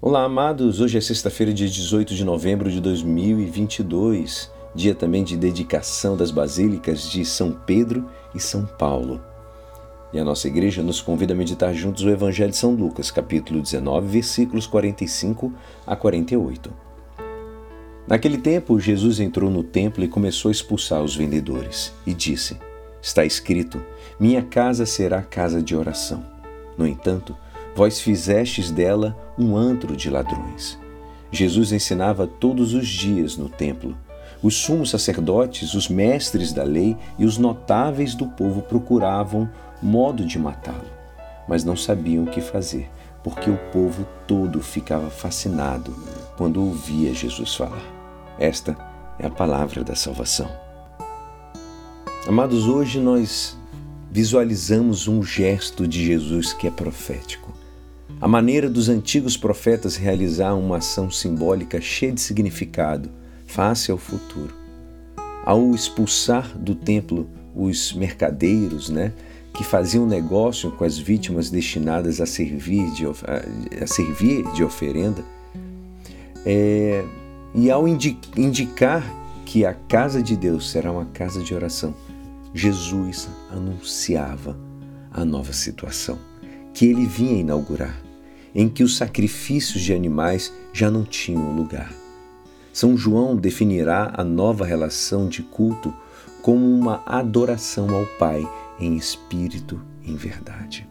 Olá, amados. Hoje é sexta-feira, dia 18 de novembro de 2022, dia também de dedicação das basílicas de São Pedro e São Paulo. E a nossa igreja nos convida a meditar juntos o Evangelho de São Lucas, capítulo 19, versículos 45 a 48. Naquele tempo, Jesus entrou no templo e começou a expulsar os vendedores e disse: Está escrito: Minha casa será casa de oração. No entanto, Vós fizestes dela um antro de ladrões. Jesus ensinava todos os dias no templo. Os sumos sacerdotes, os mestres da lei e os notáveis do povo procuravam modo de matá-lo, mas não sabiam o que fazer, porque o povo todo ficava fascinado quando ouvia Jesus falar. Esta é a palavra da salvação. Amados, hoje nós visualizamos um gesto de Jesus que é profético. A maneira dos antigos profetas realizar uma ação simbólica cheia de significado, face ao futuro. Ao expulsar do templo os mercadeiros, né, que faziam negócio com as vítimas destinadas a servir de, a servir de oferenda, é, e ao indicar que a casa de Deus será uma casa de oração, Jesus anunciava a nova situação que ele vinha inaugurar em que os sacrifícios de animais já não tinham lugar. São João definirá a nova relação de culto como uma adoração ao Pai em espírito e em verdade.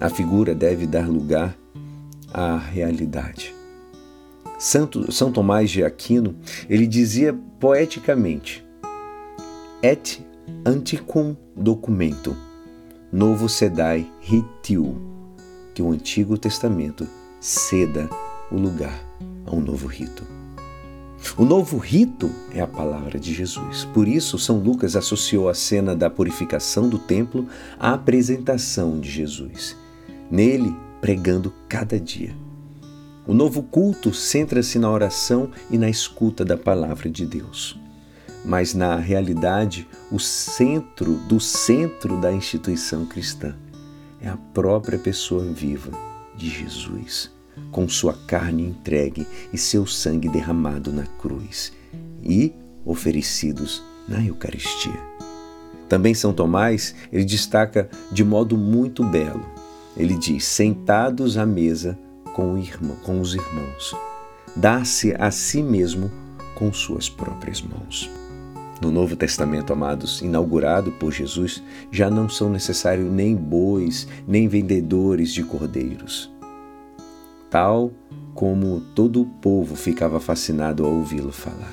A figura deve dar lugar à realidade. Santo, São Tomás de Aquino, ele dizia poeticamente: Et anticum documento, novo sedai ritiu que o Antigo Testamento ceda o lugar a um novo rito. O novo rito é a palavra de Jesus. Por isso, São Lucas associou a cena da purificação do templo à apresentação de Jesus, nele pregando cada dia. O novo culto centra-se na oração e na escuta da palavra de Deus. Mas, na realidade, o centro do centro da instituição cristã é a própria pessoa viva de Jesus, com sua carne entregue e seu sangue derramado na cruz e oferecidos na Eucaristia. Também São Tomás, ele destaca de modo muito belo. Ele diz: sentados à mesa com, irmão, com os irmãos, dá-se a si mesmo com suas próprias mãos. No Novo Testamento, amados, inaugurado por Jesus, já não são necessários nem bois, nem vendedores de cordeiros. Tal como todo o povo ficava fascinado ao ouvi-lo falar.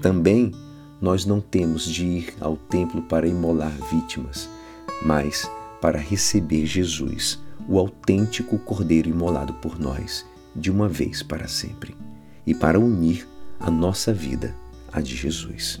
Também nós não temos de ir ao templo para imolar vítimas, mas para receber Jesus, o autêntico cordeiro imolado por nós, de uma vez para sempre, e para unir a nossa vida à de Jesus.